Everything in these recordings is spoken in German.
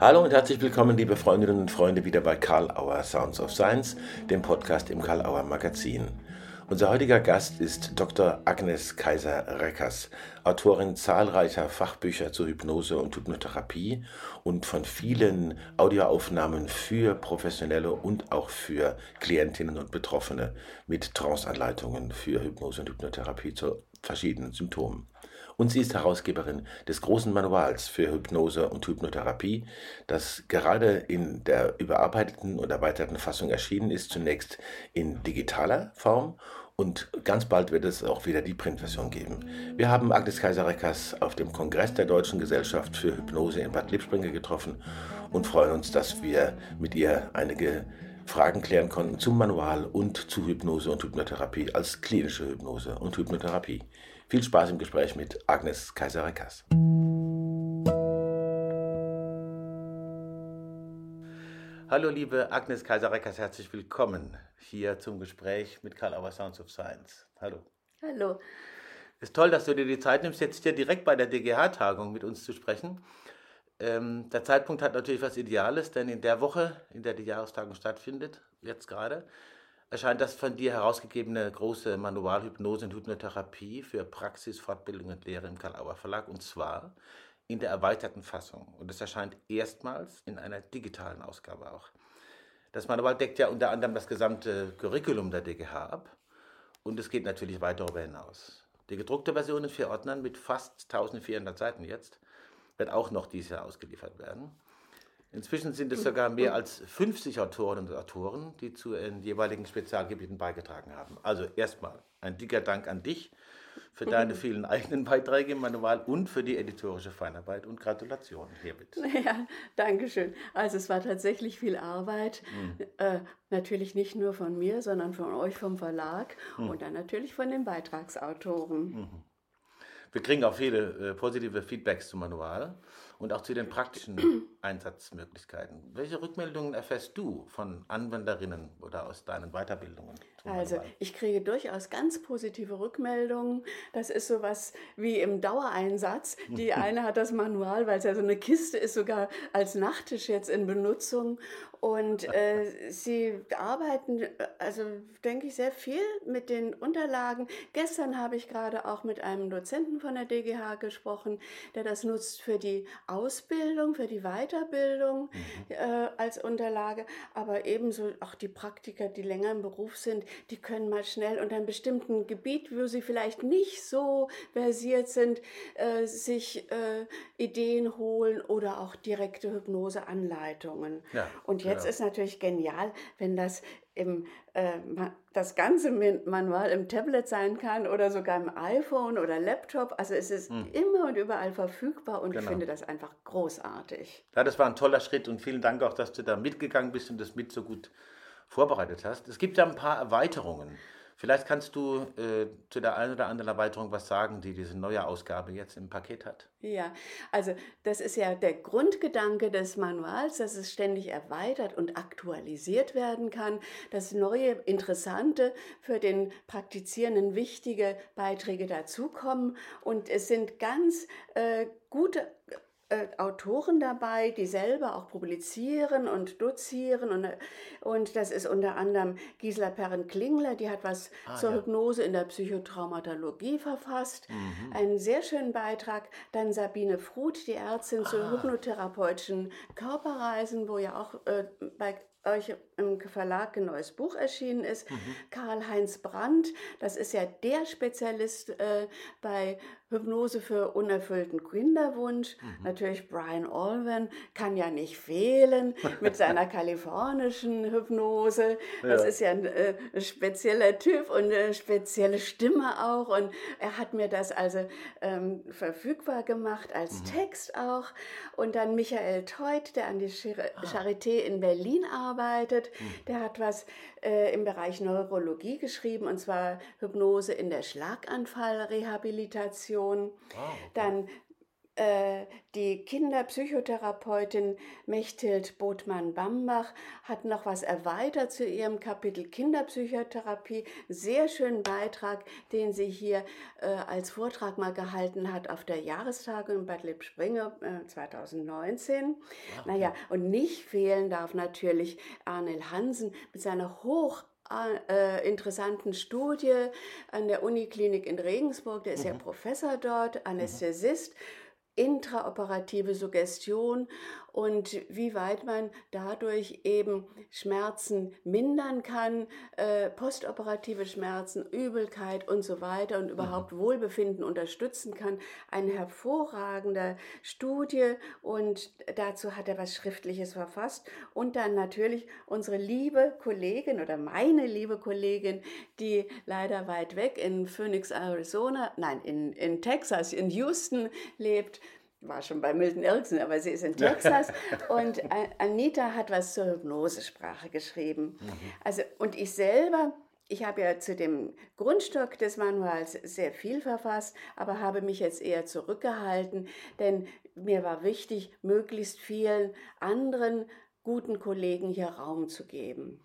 Hallo und herzlich willkommen, liebe Freundinnen und Freunde, wieder bei Karl Auer Sounds of Science, dem Podcast im Karl Auer Magazin. Unser heutiger Gast ist Dr. Agnes Kaiser-Reckers, Autorin zahlreicher Fachbücher zur Hypnose und Hypnotherapie und von vielen Audioaufnahmen für Professionelle und auch für Klientinnen und Betroffene mit Tranceanleitungen für Hypnose und Hypnotherapie zu verschiedenen Symptomen und sie ist Herausgeberin des großen Manuals für Hypnose und Hypnotherapie, das gerade in der überarbeiteten und erweiterten Fassung erschienen ist, zunächst in digitaler Form und ganz bald wird es auch wieder die Printversion geben. Wir haben Agnes Kaiser-Reckers auf dem Kongress der Deutschen Gesellschaft für Hypnose in Bad Lippspringe getroffen und freuen uns, dass wir mit ihr einige Fragen klären konnten zum Manual und zu Hypnose und Hypnotherapie als klinische Hypnose und Hypnotherapie. Viel Spaß im Gespräch mit Agnes Kaiser-Reckers. Hallo liebe Agnes Kaiser-Reckers, herzlich willkommen hier zum Gespräch mit Karl Auer Sounds of Science. Hallo. Hallo. Es ist toll, dass du dir die Zeit nimmst, jetzt hier direkt bei der DGH-Tagung mit uns zu sprechen. Ähm, der Zeitpunkt hat natürlich was Ideales, denn in der Woche, in der die Jahrestagung stattfindet, jetzt gerade, erscheint das von dir herausgegebene große Manual Hypnose und Hypnotherapie für Praxis, Fortbildung und Lehre im Karl-Auer Verlag und zwar in der erweiterten Fassung. Und es erscheint erstmals in einer digitalen Ausgabe auch. Das Manual deckt ja unter anderem das gesamte Curriculum der DGH ab und es geht natürlich weit darüber hinaus. Die gedruckte Version in vier Ordnern mit fast 1400 Seiten jetzt wird auch noch dieses Jahr ausgeliefert werden. Inzwischen sind es sogar mehr als 50 Autorinnen und Autoren, die zu den jeweiligen Spezialgebieten beigetragen haben. Also erstmal ein dicker Dank an dich für deine vielen eigenen Beiträge im Manual und für die editorische Feinarbeit und Gratulation hiermit. Ja, danke schön. Also es war tatsächlich viel Arbeit. Mhm. Äh, natürlich nicht nur von mir, sondern von euch vom Verlag mhm. und dann natürlich von den Beitragsautoren. Mhm. Wir kriegen auch viele äh, positive Feedbacks zum Manual und auch zu den praktischen Einsatzmöglichkeiten. Welche Rückmeldungen erfährst du von Anwenderinnen oder aus deinen Weiterbildungen? Also ich kriege durchaus ganz positive Rückmeldungen. Das ist sowas wie im Dauereinsatz. Die eine hat das Manual, weil es ja so eine Kiste ist, sogar als Nachttisch jetzt in Benutzung. Und äh, sie arbeiten, also denke ich, sehr viel mit den Unterlagen. Gestern habe ich gerade auch mit einem Dozenten von der DGH gesprochen, der das nutzt für die Ausbildung, für die Weiterbildung mhm. äh, als Unterlage. Aber ebenso auch die Praktiker, die länger im Beruf sind, die können mal schnell unter einem bestimmten Gebiet, wo sie vielleicht nicht so versiert sind, äh, sich äh, Ideen holen oder auch direkte Hypnoseanleitungen. Ja, Und jetzt ja. ist natürlich genial, wenn das im, äh, das ganze Manual im Tablet sein kann oder sogar im iPhone oder Laptop. Also es ist hm. immer und überall verfügbar und genau. ich finde das einfach großartig. Ja, das war ein toller Schritt und vielen Dank auch, dass du da mitgegangen bist und das mit so gut vorbereitet hast. Es gibt ja ein paar Erweiterungen. Vielleicht kannst du äh, zu der einen oder anderen Erweiterung was sagen, die diese neue Ausgabe jetzt im Paket hat. Ja, also das ist ja der Grundgedanke des Manuals, dass es ständig erweitert und aktualisiert werden kann, dass neue, interessante, für den Praktizierenden wichtige Beiträge dazukommen. Und es sind ganz äh, gute äh, Autoren dabei, die selber auch publizieren und dozieren. Und, und das ist unter anderem Gisela Perren-Klingler, die hat was ah, zur ja. Hypnose in der Psychotraumatologie verfasst. Mhm. Einen sehr schönen Beitrag. Dann Sabine Fruth, die Ärztin ah. zu hypnotherapeutischen Körperreisen, wo ja auch äh, bei euch im Verlag ein neues Buch erschienen ist. Mhm. Karl-Heinz Brandt, das ist ja der Spezialist äh, bei Hypnose für unerfüllten Kinderwunsch. Mhm. Natürlich Brian Olwen kann ja nicht fehlen mit seiner kalifornischen Hypnose. Das ja. ist ja ein, äh, spezieller Typ und eine spezielle Stimme auch. Und er hat mir das also ähm, verfügbar gemacht als mhm. Text auch. Und dann Michael Teut, der an die ah. Charité in Berlin arbeitet, der hat was äh, im Bereich Neurologie geschrieben, und zwar Hypnose in der Schlaganfallrehabilitation. Wow. Dann äh, die Kinderpsychotherapeutin Mechthild Botmann-Bambach hat noch was erweitert zu ihrem Kapitel Kinderpsychotherapie. Sehr schönen Beitrag, den sie hier äh, als Vortrag mal gehalten hat auf der Jahrestagung in Bad Lippspringe äh, 2019. Ach, naja, und nicht fehlen darf natürlich Arnel Hansen mit seiner hoch äh, interessanten Studie an der Uniklinik in Regensburg. Der ist mhm. ja Professor dort, mhm. Anästhesist. Mhm intraoperative Suggestion und wie weit man dadurch eben Schmerzen mindern kann, äh, postoperative Schmerzen, Übelkeit und so weiter und überhaupt mhm. Wohlbefinden unterstützen kann. Eine hervorragende Studie und dazu hat er was Schriftliches verfasst und dann natürlich unsere liebe Kollegin oder meine liebe Kollegin, die leider weit weg in Phoenix, Arizona, nein, in, in Texas, in Houston lebt, war schon bei Milton Erickson, aber sie ist in Texas. und Anita hat was zur Hypnosesprache geschrieben. Mhm. Also, und ich selber, ich habe ja zu dem Grundstock des Manuals sehr viel verfasst, aber habe mich jetzt eher zurückgehalten, denn mir war wichtig, möglichst vielen anderen guten Kollegen hier Raum zu geben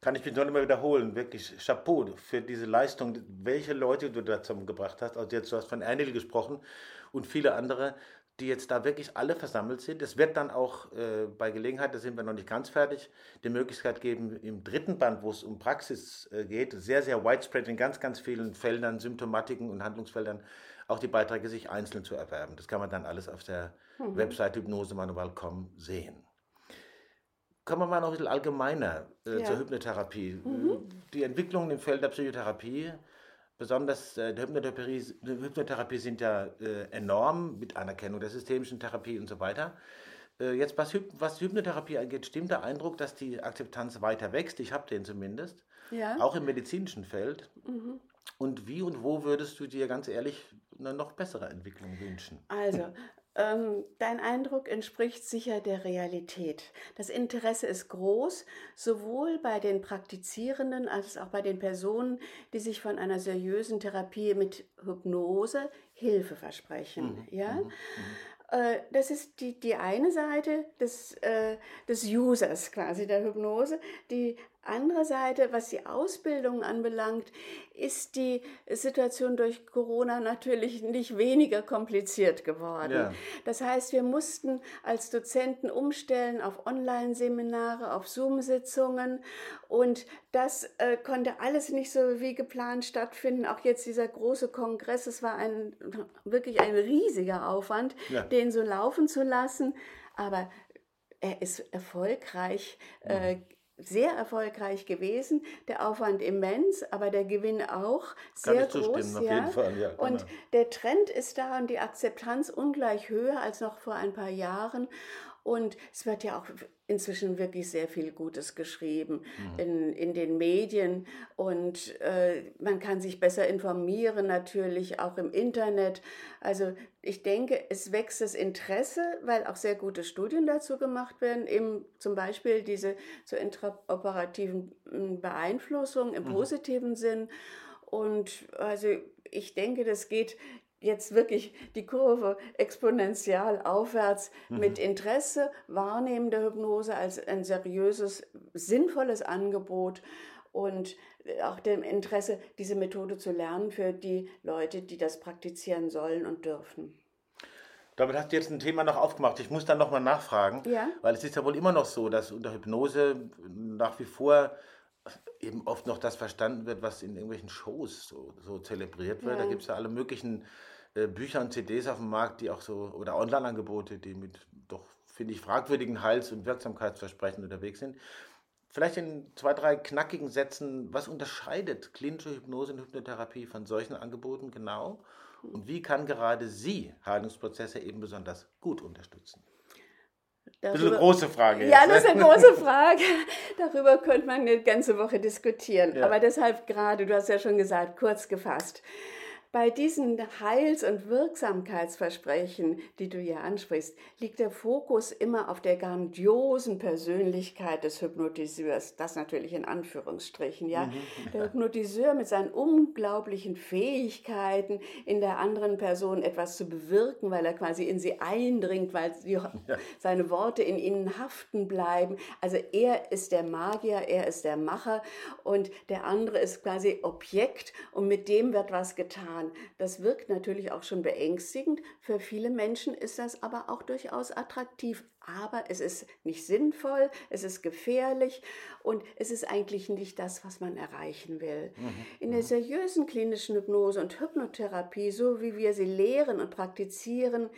kann ich mich nur immer wiederholen, wirklich Chapeau für diese Leistung, welche Leute du da zusammengebracht hast. Also jetzt, du hast von Ernil gesprochen und viele andere, die jetzt da wirklich alle versammelt sind. Es wird dann auch äh, bei Gelegenheit, da sind wir noch nicht ganz fertig, die Möglichkeit geben, im dritten Band, wo es um Praxis äh, geht, sehr, sehr widespread in ganz, ganz vielen Feldern, Symptomatiken und Handlungsfeldern, auch die Beiträge sich einzeln zu erwerben. Das kann man dann alles auf der mhm. Website hypnosemanual.com sehen. Kommen wir mal noch ein bisschen allgemeiner äh, ja. zur Hypnotherapie. Mhm. Die Entwicklungen im Feld der Psychotherapie besonders äh, der Hypnotherapie, Hypnotherapie sind ja äh, enorm mit Anerkennung der systemischen Therapie und so weiter. Äh, jetzt, was, was Hypnotherapie angeht, stimmt der Eindruck, dass die Akzeptanz weiter wächst? Ich habe den zumindest. Ja. Auch im medizinischen Feld. Mhm. Und wie und wo würdest du dir ganz ehrlich eine noch bessere Entwicklung wünschen? Also, dein Eindruck entspricht sicher der Realität. Das Interesse ist groß, sowohl bei den Praktizierenden als auch bei den Personen, die sich von einer seriösen Therapie mit Hypnose Hilfe versprechen. Mhm. Ja? Mhm. mhm. Äh, das ist die, die eine Seite des, äh, des Users quasi der Hypnose. Die andere Seite, was die Ausbildung anbelangt, ist die Situation durch Corona natürlich nicht weniger kompliziert geworden. Ja. Das heißt, wir mussten als Dozenten umstellen auf Online-Seminare, auf Zoom-Sitzungen und das äh, konnte alles nicht so wie geplant stattfinden. Auch jetzt dieser große Kongress, es war ein, wirklich ein riesiger Aufwand, ja. den so laufen zu lassen, aber er ist erfolgreich. Äh, mhm sehr erfolgreich gewesen, der Aufwand immens, aber der Gewinn auch sehr Kann ich groß. Auf ja. jeden Fall, ja, und genau. der Trend ist da und die Akzeptanz ungleich höher als noch vor ein paar Jahren. Und es wird ja auch inzwischen wirklich sehr viel Gutes geschrieben mhm. in, in den Medien. Und äh, man kann sich besser informieren, natürlich auch im Internet. Also ich denke, es wächst das Interesse, weil auch sehr gute Studien dazu gemacht werden, eben zum Beispiel diese zur intraoperativen hm, Beeinflussung im mhm. positiven Sinn. Und also ich denke, das geht jetzt wirklich die Kurve exponentiell aufwärts mhm. mit Interesse wahrnehmen der Hypnose als ein seriöses, sinnvolles Angebot und auch dem Interesse, diese Methode zu lernen für die Leute, die das praktizieren sollen und dürfen. Damit hast du jetzt ein Thema noch aufgemacht. Ich muss dann nochmal nachfragen, ja? weil es ist ja wohl immer noch so, dass unter Hypnose nach wie vor eben oft noch das verstanden wird, was in irgendwelchen Shows so, so zelebriert wird. Ja. Da gibt es ja alle möglichen äh, Bücher und CDs auf dem Markt, die auch so, oder Online-Angebote, die mit doch, finde ich, fragwürdigen Heils- und Wirksamkeitsversprechen unterwegs sind. Vielleicht in zwei, drei knackigen Sätzen, was unterscheidet klinische Hypnose und Hypnotherapie von solchen Angeboten genau? Und wie kann gerade sie Heilungsprozesse eben besonders gut unterstützen? Darüber, das ist eine große Frage. Jetzt. Ja, das ist eine große Frage. Darüber könnte man eine ganze Woche diskutieren. Ja. Aber deshalb gerade, du hast ja schon gesagt, kurz gefasst. Bei diesen Heils- und Wirksamkeitsversprechen, die du hier ansprichst, liegt der Fokus immer auf der grandiosen Persönlichkeit des Hypnotiseurs. Das natürlich in Anführungsstrichen, ja. Mhm. Der Hypnotiseur mit seinen unglaublichen Fähigkeiten, in der anderen Person etwas zu bewirken, weil er quasi in sie eindringt, weil seine Worte in ihnen haften bleiben. Also er ist der Magier, er ist der Macher und der andere ist quasi Objekt und mit dem wird was getan getan. Das wirkt natürlich auch schon beängstigend. Für viele Menschen ist das aber auch durchaus attraktiv. Aber es ist nicht sinnvoll, es ist gefährlich und es ist eigentlich nicht das, was man erreichen will. Mhm. In der mhm. seriösen klinischen Hypnose und Hypnotherapie, so wie wir sie lehren und praktizieren,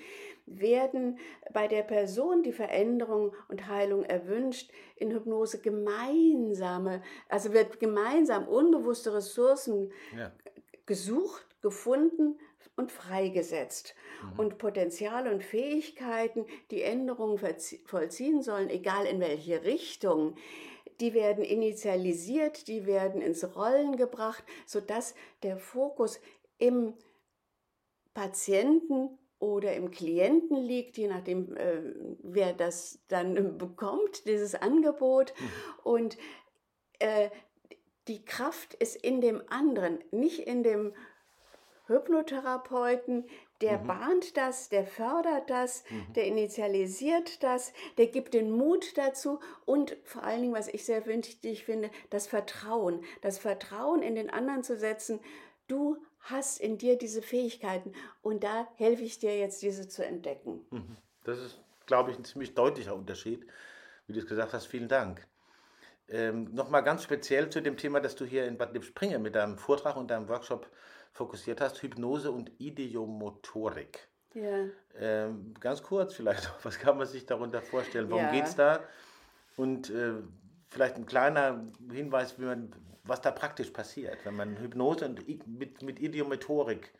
werden bei der Person die Veränderung und Heilung erwünscht, in Hypnose gemeinsame, also wird gemeinsam unbewusste Ressourcen ja. gesucht gefunden und freigesetzt. Mhm. Und Potenziale und Fähigkeiten, die Änderungen vollziehen sollen, egal in welche Richtung, die werden initialisiert, die werden ins Rollen gebracht, sodass der Fokus im Patienten oder im Klienten liegt, je nachdem, äh, wer das dann bekommt, dieses Angebot. Mhm. Und äh, die Kraft ist in dem anderen, nicht in dem Hypnotherapeuten, der mhm. bahnt das, der fördert das, mhm. der initialisiert das, der gibt den Mut dazu und vor allen Dingen, was ich sehr wichtig finde, das Vertrauen. Das Vertrauen in den anderen zu setzen, du hast in dir diese Fähigkeiten und da helfe ich dir jetzt, diese zu entdecken. Mhm. Das ist, glaube ich, ein ziemlich deutlicher Unterschied, wie du es gesagt hast. Vielen Dank. Ähm, Nochmal ganz speziell zu dem Thema, das du hier in Bad Lippspringe mit deinem Vortrag und deinem Workshop fokussiert hast, Hypnose und Ideomotorik. Ja. Ähm, ganz kurz vielleicht, was kann man sich darunter vorstellen? Worum ja. geht es da? Und äh, vielleicht ein kleiner Hinweis, wie man, was da praktisch passiert, wenn man Hypnose und, mit, mit Idiomotorik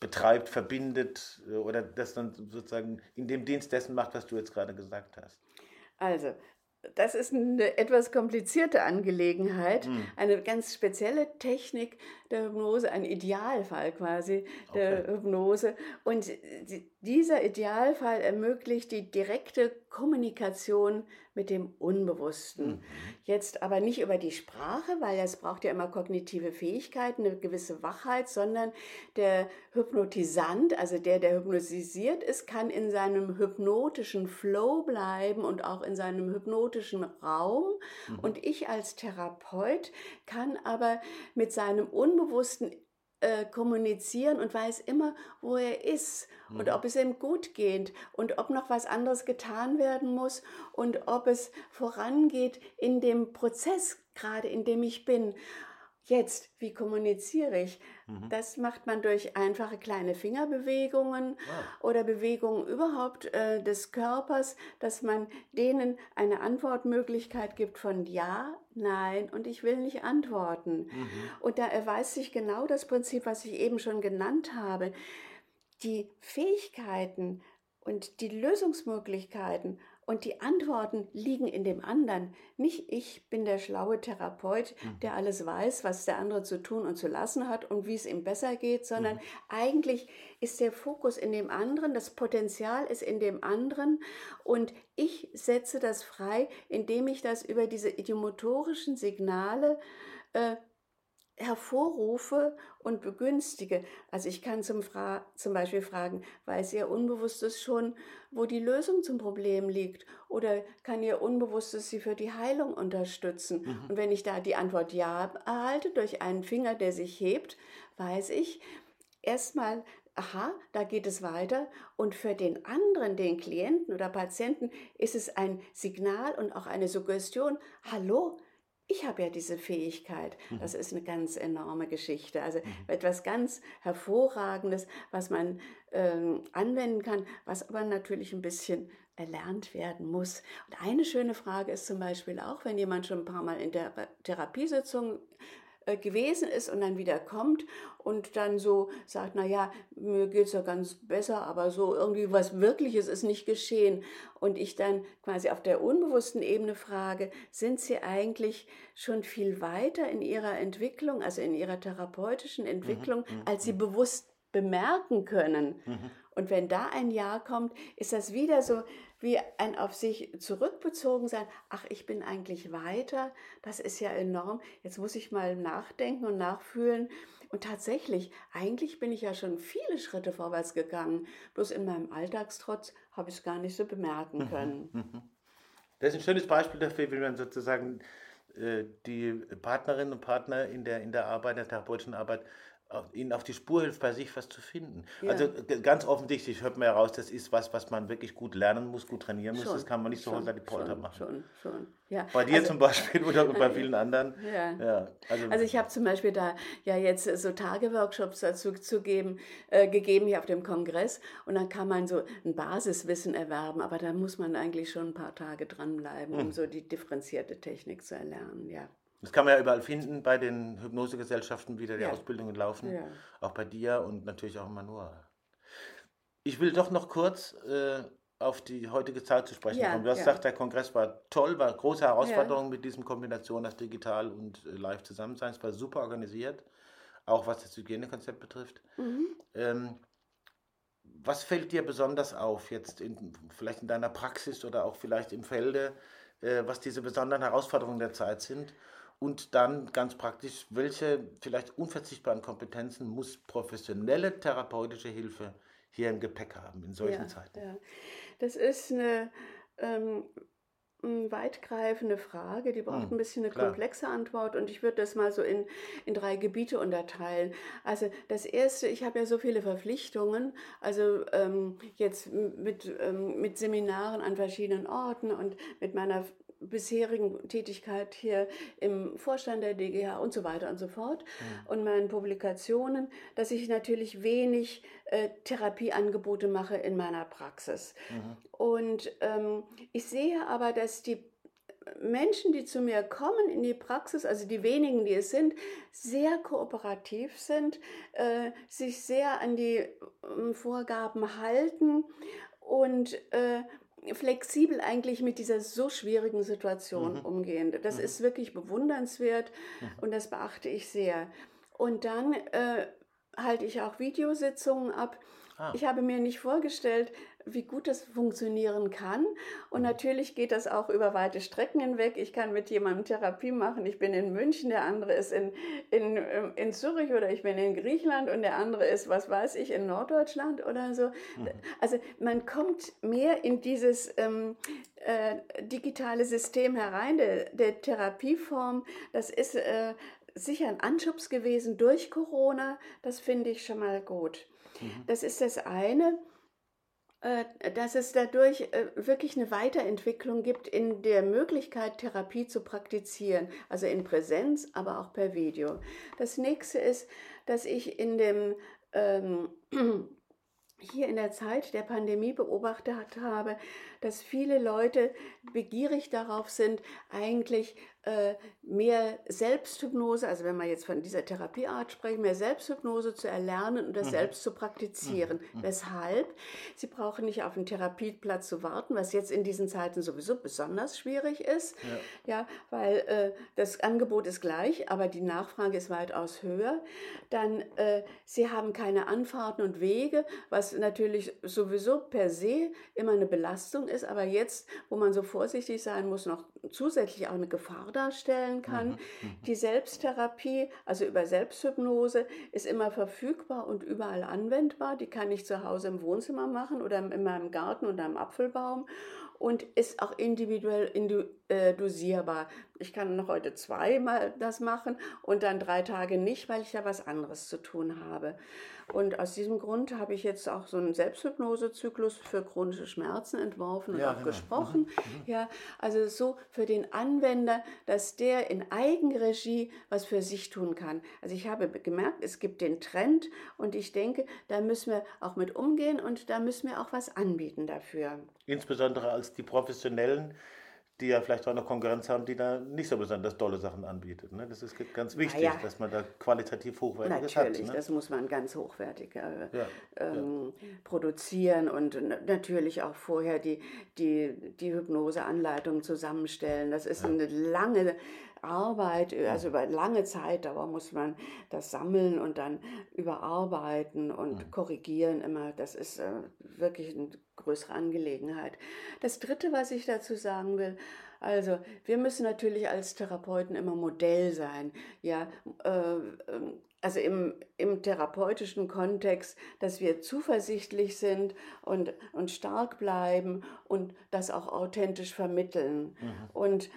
betreibt, verbindet äh, oder das dann sozusagen in dem Dienst dessen macht, was du jetzt gerade gesagt hast. Also, das ist eine etwas komplizierte Angelegenheit, mhm. eine ganz spezielle Technik der Hypnose, ein Idealfall quasi der okay. Hypnose. Und dieser Idealfall ermöglicht die direkte Kommunikation mit dem Unbewussten. Mhm. Jetzt aber nicht über die Sprache, weil es braucht ja immer kognitive Fähigkeiten, eine gewisse Wachheit, sondern der Hypnotisant, also der, der hypnotisiert ist, kann in seinem hypnotischen Flow bleiben und auch in seinem hypnotischen Raum. Mhm. Und ich als Therapeut kann aber mit seinem Unbewussten äh, kommunizieren und weiß immer, wo er ist mhm. und ob es ihm gut geht und ob noch was anderes getan werden muss und ob es vorangeht in dem Prozess, gerade in dem ich bin. Jetzt, wie kommuniziere ich? Mhm. Das macht man durch einfache kleine Fingerbewegungen wow. oder Bewegungen überhaupt äh, des Körpers, dass man denen eine Antwortmöglichkeit gibt von Ja, Nein und ich will nicht antworten. Mhm. Und da erweist sich genau das Prinzip, was ich eben schon genannt habe. Die Fähigkeiten und die Lösungsmöglichkeiten und die Antworten liegen in dem anderen. Nicht ich bin der schlaue Therapeut, mhm. der alles weiß, was der andere zu tun und zu lassen hat und wie es ihm besser geht, sondern mhm. eigentlich ist der Fokus in dem anderen, das Potenzial ist in dem anderen und ich setze das frei, indem ich das über diese idiomotorischen Signale äh, hervorrufe und begünstige. Also ich kann zum, Fra zum Beispiel fragen, weiß Ihr Unbewusstes schon, wo die Lösung zum Problem liegt? Oder kann Ihr Unbewusstes Sie für die Heilung unterstützen? Mhm. Und wenn ich da die Antwort Ja erhalte, durch einen Finger, der sich hebt, weiß ich erstmal, aha, da geht es weiter. Und für den anderen, den Klienten oder Patienten, ist es ein Signal und auch eine Suggestion, hallo, ich habe ja diese Fähigkeit. Mhm. Das ist eine ganz enorme Geschichte. Also mhm. etwas ganz Hervorragendes, was man ähm, anwenden kann, was aber natürlich ein bisschen erlernt werden muss. Und eine schöne Frage ist zum Beispiel auch, wenn jemand schon ein paar Mal in der Therapiesitzung gewesen ist und dann wieder kommt und dann so sagt, na ja, mir geht's ja ganz besser, aber so irgendwie was Wirkliches ist nicht geschehen. Und ich dann quasi auf der unbewussten Ebene frage, sind Sie eigentlich schon viel weiter in Ihrer Entwicklung, also in Ihrer therapeutischen Entwicklung, mhm, als Sie mhm. bewusst bemerken können. Mhm. Und wenn da ein Ja kommt, ist das wieder so wie ein auf sich zurückbezogen sein. Ach, ich bin eigentlich weiter. Das ist ja enorm. Jetzt muss ich mal nachdenken und nachfühlen. Und tatsächlich, eigentlich bin ich ja schon viele Schritte vorwärts gegangen. Bloß in meinem Alltagstrotz habe ich es gar nicht so bemerken mhm. können. Mhm. Das ist ein schönes Beispiel dafür, wie man sozusagen äh, die Partnerinnen und Partner in der, in der Arbeit, der therapeutischen Arbeit ihnen auf die Spur hilft, bei sich was zu finden. Ja. Also ganz offensichtlich hört man heraus, das ist was, was man wirklich gut lernen muss, gut trainieren muss. Schon, das kann man nicht so unter die Polter machen. Schon, schon. Ja. Bei dir also, zum Beispiel oder bei vielen anderen. Ja. ja. Also, also ich habe zum Beispiel da ja jetzt so Tageworkshops dazu zu geben, äh, gegeben hier auf dem Kongress und dann kann man so ein Basiswissen erwerben, aber da muss man eigentlich schon ein paar Tage dranbleiben, um hm. so die differenzierte Technik zu erlernen. Ja. Das kann man ja überall finden bei den Hypnosegesellschaften, wie da die ja. Ausbildungen laufen. Ja. Auch bei dir und natürlich auch im Manual. Ich will doch noch kurz äh, auf die heutige Zeit zu sprechen ja, kommen. Du hast gesagt, der Kongress war toll, war große Herausforderung mit diesem Kombination aus digital und äh, live zusammensein. Es war super organisiert, auch was das Hygienekonzept betrifft. Mhm. Ähm, was fällt dir besonders auf jetzt, in, vielleicht in deiner Praxis oder auch vielleicht im Felde, äh, was diese besonderen Herausforderungen der Zeit sind? Und dann ganz praktisch, welche vielleicht unverzichtbaren Kompetenzen muss professionelle therapeutische Hilfe hier im Gepäck haben in solchen ja, Zeiten? Ja. Das ist eine ähm, weitgreifende Frage, die braucht hm, ein bisschen eine klar. komplexe Antwort und ich würde das mal so in, in drei Gebiete unterteilen. Also das erste, ich habe ja so viele Verpflichtungen, also ähm, jetzt mit, ähm, mit Seminaren an verschiedenen Orten und mit meiner bisherigen Tätigkeit hier im Vorstand der DGH und so weiter und so fort mhm. und meinen Publikationen, dass ich natürlich wenig äh, Therapieangebote mache in meiner Praxis. Mhm. Und ähm, ich sehe aber, dass die Menschen, die zu mir kommen in die Praxis, also die wenigen, die es sind, sehr kooperativ sind, äh, sich sehr an die äh, Vorgaben halten und äh, flexibel eigentlich mit dieser so schwierigen Situation mhm. umgehen. Das mhm. ist wirklich bewundernswert mhm. und das beachte ich sehr. Und dann äh, halte ich auch Videositzungen ab. Ah. Ich habe mir nicht vorgestellt, wie gut das funktionieren kann. Und mhm. natürlich geht das auch über weite Strecken hinweg. Ich kann mit jemandem Therapie machen. Ich bin in München, der andere ist in, in, ähm, in Zürich oder ich bin in Griechenland und der andere ist, was weiß ich, in Norddeutschland oder so. Mhm. Also man kommt mehr in dieses ähm, äh, digitale System herein, der, der Therapieform. Das ist äh, sicher ein Anschubs gewesen durch Corona. Das finde ich schon mal gut. Mhm. Das ist das eine. Äh, dass es dadurch äh, wirklich eine Weiterentwicklung gibt in der Möglichkeit, Therapie zu praktizieren, also in Präsenz, aber auch per Video. Das nächste ist, dass ich in dem ähm, hier in der Zeit der Pandemie beobachtet habe, dass viele Leute begierig darauf sind, eigentlich äh, mehr Selbsthypnose, also wenn wir jetzt von dieser Therapieart sprechen, mehr Selbsthypnose zu erlernen und das mhm. selbst zu praktizieren. Mhm. mhm. Weshalb? Sie brauchen nicht auf einen Therapieplatz zu warten, was jetzt in diesen Zeiten sowieso besonders schwierig ist, ja, ja weil äh, das Angebot ist gleich, aber die Nachfrage ist weitaus höher. Dann, äh, sie haben keine Anfahrten und Wege, was natürlich sowieso per se immer eine Belastung ist, aber jetzt, wo man so vorsichtig sein muss, noch zusätzlich auch eine Gefahr darstellen kann. Mhm. mhm. Die Selbsttherapie, also über Selbsthypnose, ist immer verfügbar und überall anwendbar. Die kann ich zu Hause im Wohnzimmer machen oder in meinem Garten unter einem Apfelbaum und ist auch individuell äh, dosierbar. Ich kann noch heute zweimal das machen und dann drei Tage nicht, weil ich ja was anderes zu tun habe. Und aus diesem Grund habe ich jetzt auch so einen Selbsthypnosezyklus für chronische Schmerzen entworfen und ja, auch genau. gesprochen. Mhm. mhm. Ja, also so für den Anwender, dass der in Eigenregie was für sich tun kann. Also ich habe gemerkt, es gibt den Trend und ich denke, da müssen wir auch mit umgehen und da müssen wir auch was anbieten dafür. Insbesondere als die Professionellen die ja vielleicht auch eine Konkurrenz haben, die da nicht so besonders tolle Sachen anbietet. Ne? Das ist ganz wichtig, ja. dass man da qualitativ hochwertiges Natürlich, hat. Natürlich, ne? das muss man ganz hochwertig äh, ja, ähm, ja. produzieren und natürlich auch vorher die, die, die Hypnoseanleitung zusammenstellen. Das ist eine lange Arbeit, also über lange Zeitdauer muss man das sammeln und dann überarbeiten und korrigieren immer. Das ist äh, wirklich eine größere Angelegenheit. Das Dritte, was ich dazu sagen will, also wir müssen natürlich als Therapeuten immer Modell sein. Ja, äh, ähm, also im, im therapeutischen Kontext, dass wir zuversichtlich sind und, und stark bleiben und das auch authentisch vermitteln. Mhm. Und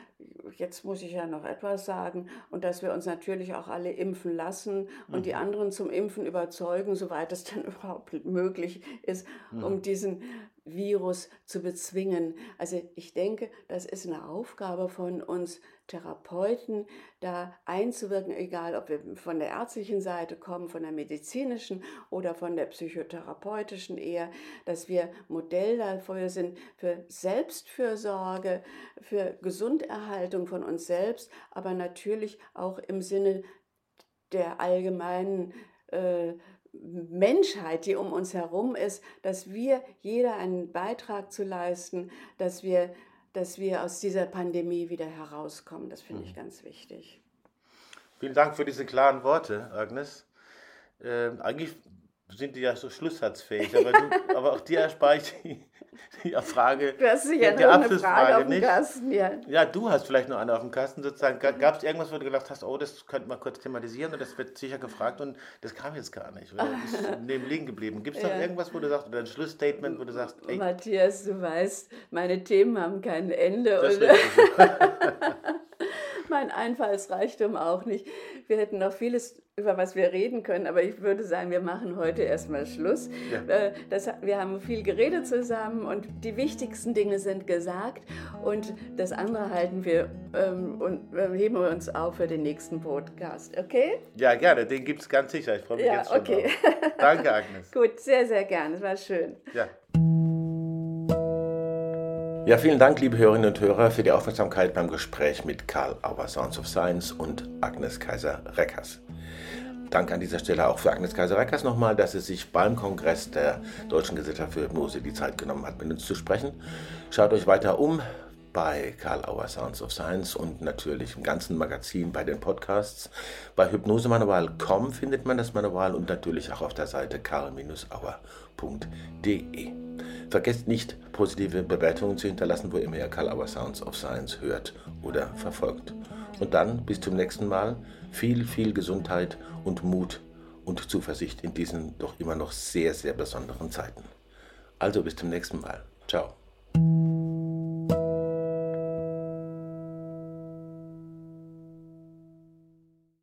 jetzt muss ich ja noch etwas sagen, und dass wir uns natürlich auch alle impfen lassen und mhm. die anderen zum Impfen überzeugen, soweit es dann überhaupt möglich ist, mhm. um diesen Virus zu bezwingen. Also ich denke, das ist eine Aufgabe von uns Therapeuten, da einzuwirken, egal ob wir von der ärztlichen Seite kommen, von der medizinischen oder von der psychotherapeutischen eher, dass wir Modell dafür sind für Selbstfürsorge, für Gesunderhaltung von uns selbst, aber natürlich auch im Sinne der allgemeinen äh, Menschheit, die um uns herum ist, dass wir jeder einen Beitrag zu leisten, dass wir, dass wir aus dieser Pandemie wieder herauskommen. Das finde ich mhm. ganz wichtig. Vielen Dank für diese klaren Worte, Agnes. Ähm, eigentlich sind die ja so schlusssatzfähig, aber, du, aber auch dir erspare ich die, die Frage. Du hast sicher die, die eine Frage auf dem nicht. Kasten, ja. Ja, du hast vielleicht noch eine auf dem Kasten sozusagen. Gab es irgendwas, wo du gedacht hast, oh, das könnte man kurz thematisieren und das wird sicher gefragt und das kam jetzt gar nicht. Oder ist neben liegen geblieben. Gibt es ja. noch irgendwas, wo du sagst, oder ein Schlussstatement, wo du sagst, ey. Matthias, du weißt, meine Themen haben kein Ende. Das mein Einfallsreichtum auch nicht. Wir hätten noch vieles, über was wir reden können, aber ich würde sagen, wir machen heute erstmal Schluss. Ja. Äh, das, wir haben viel geredet zusammen und die wichtigsten Dinge sind gesagt und das andere halten wir ähm, und äh, heben wir uns auf für den nächsten Podcast, okay? Ja, gerne, den gibt es ganz sicher. Ich freue mich ja, jetzt schon okay. Drauf. Danke, Agnes. Gut, sehr, sehr gerne, es war schön. Ja. Ja, vielen Dank, liebe Hörerinnen und Hörer, für die Aufmerksamkeit beim Gespräch mit Karl Auer Sounds of Science und Agnes Kaiser-Reckers. Dank an dieser Stelle auch für Agnes Kaiser-Reckers nochmal, dass sie sich beim Kongress der Deutschen Gesellschaft für Hypnose die Zeit genommen hat, mit uns zu sprechen. Schaut euch weiter um bei Karl Auer Sounds of Science und natürlich im ganzen Magazin bei den Podcasts. Bei hypnosemanual.com findet man das Manual und natürlich auch auf der Seite karl-auer.de. Vergesst nicht, positive Bewertungen zu hinterlassen, wo immer ihr Karl Auer Sounds of Science hört oder verfolgt. Und dann bis zum nächsten Mal viel, viel Gesundheit und Mut und Zuversicht in diesen doch immer noch sehr, sehr besonderen Zeiten. Also bis zum nächsten Mal. Ciao.